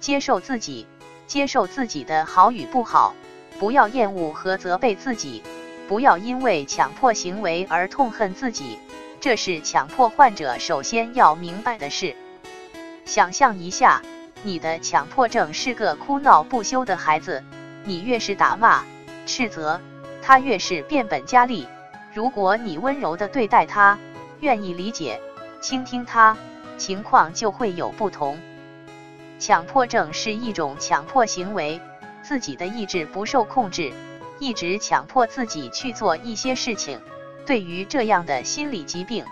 接受自己，接受自己的好与不好，不要厌恶和责备自己，不要因为强迫行为而痛恨自己，这是强迫患者首先要明白的事。想象一下，你的强迫症是个哭闹不休的孩子，你越是打骂、斥责，他越是变本加厉。如果你温柔的对待他，愿意理解、倾听他，情况就会有不同。强迫症是一种强迫行为，自己的意志不受控制，一直强迫自己去做一些事情。对于这样的心理疾病，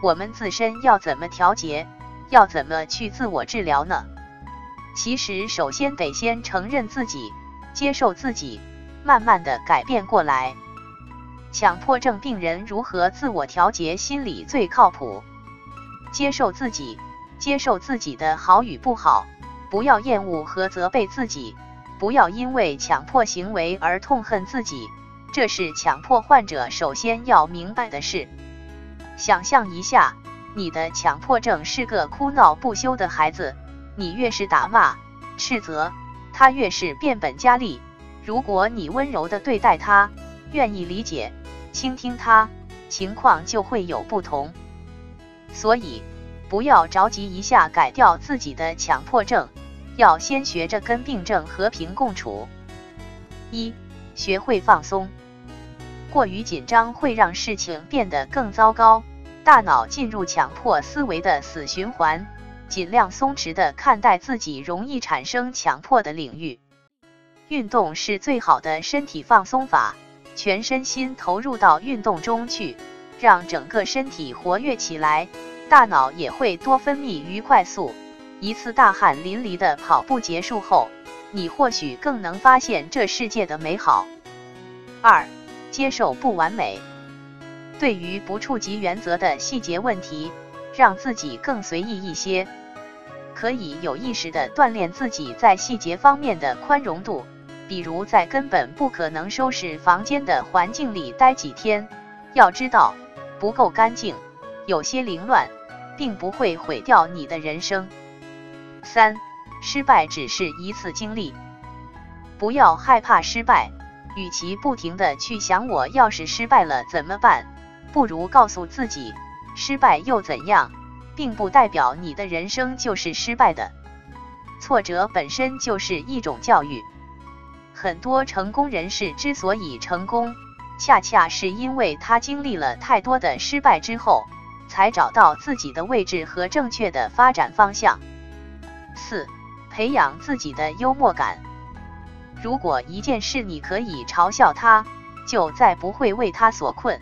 我们自身要怎么调节，要怎么去自我治疗呢？其实，首先得先承认自己，接受自己，慢慢的改变过来。强迫症病人如何自我调节心理最靠谱？接受自己，接受自己的好与不好。不要厌恶和责备自己，不要因为强迫行为而痛恨自己，这是强迫患者首先要明白的事。想象一下，你的强迫症是个哭闹不休的孩子，你越是打骂、斥责，他越是变本加厉。如果你温柔的对待他，愿意理解、倾听他，情况就会有不同。所以。不要着急一下改掉自己的强迫症，要先学着跟病症和平共处。一、学会放松。过于紧张会让事情变得更糟糕，大脑进入强迫思维的死循环。尽量松弛的看待自己容易产生强迫的领域。运动是最好的身体放松法，全身心投入到运动中去，让整个身体活跃起来。大脑也会多分泌愉快素。一次大汗淋漓的跑步结束后，你或许更能发现这世界的美好。二、接受不完美。对于不触及原则的细节问题，让自己更随意一些，可以有意识的锻炼自己在细节方面的宽容度。比如在根本不可能收拾房间的环境里待几天，要知道不够干净，有些凌乱。并不会毁掉你的人生。三，失败只是一次经历，不要害怕失败。与其不停的去想我要是失败了怎么办，不如告诉自己，失败又怎样，并不代表你的人生就是失败的。挫折本身就是一种教育。很多成功人士之所以成功，恰恰是因为他经历了太多的失败之后。才找到自己的位置和正确的发展方向。四、培养自己的幽默感。如果一件事你可以嘲笑它，就再不会为它所困。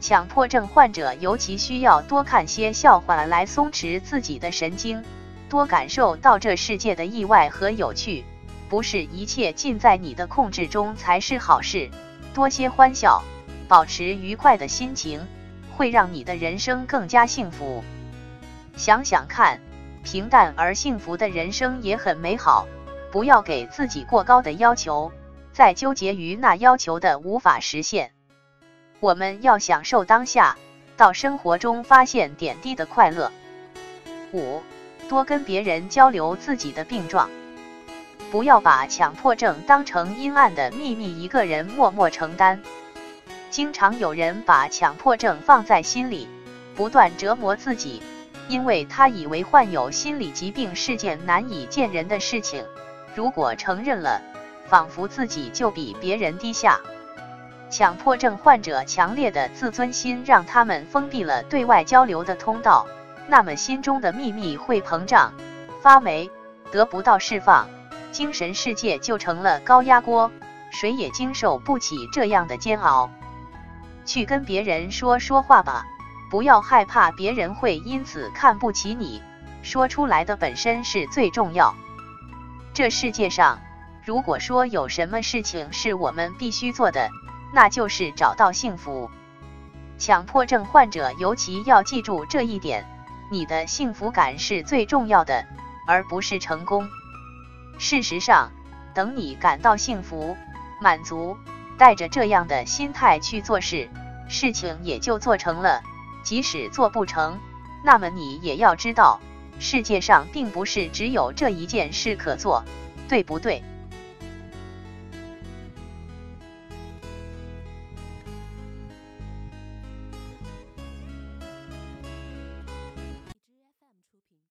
强迫症患者尤其需要多看些笑话来松弛自己的神经，多感受到这世界的意外和有趣。不是一切尽在你的控制中才是好事。多些欢笑，保持愉快的心情。会让你的人生更加幸福。想想看，平淡而幸福的人生也很美好。不要给自己过高的要求，再纠结于那要求的无法实现。我们要享受当下，到生活中发现点滴的快乐。五，多跟别人交流自己的病状，不要把强迫症当成阴暗的秘密，一个人默默承担。经常有人把强迫症放在心里，不断折磨自己，因为他以为患有心理疾病是件难以见人的事情。如果承认了，仿佛自己就比别人低下。强迫症患者强烈的自尊心让他们封闭了对外交流的通道，那么心中的秘密会膨胀、发霉，得不到释放，精神世界就成了高压锅，谁也经受不起这样的煎熬。去跟别人说说话吧，不要害怕别人会因此看不起你，说出来的本身是最重要。这世界上，如果说有什么事情是我们必须做的，那就是找到幸福。强迫症患者尤其要记住这一点，你的幸福感是最重要的，而不是成功。事实上，等你感到幸福、满足。带着这样的心态去做事，事情也就做成了。即使做不成，那么你也要知道，世界上并不是只有这一件事可做，对不对？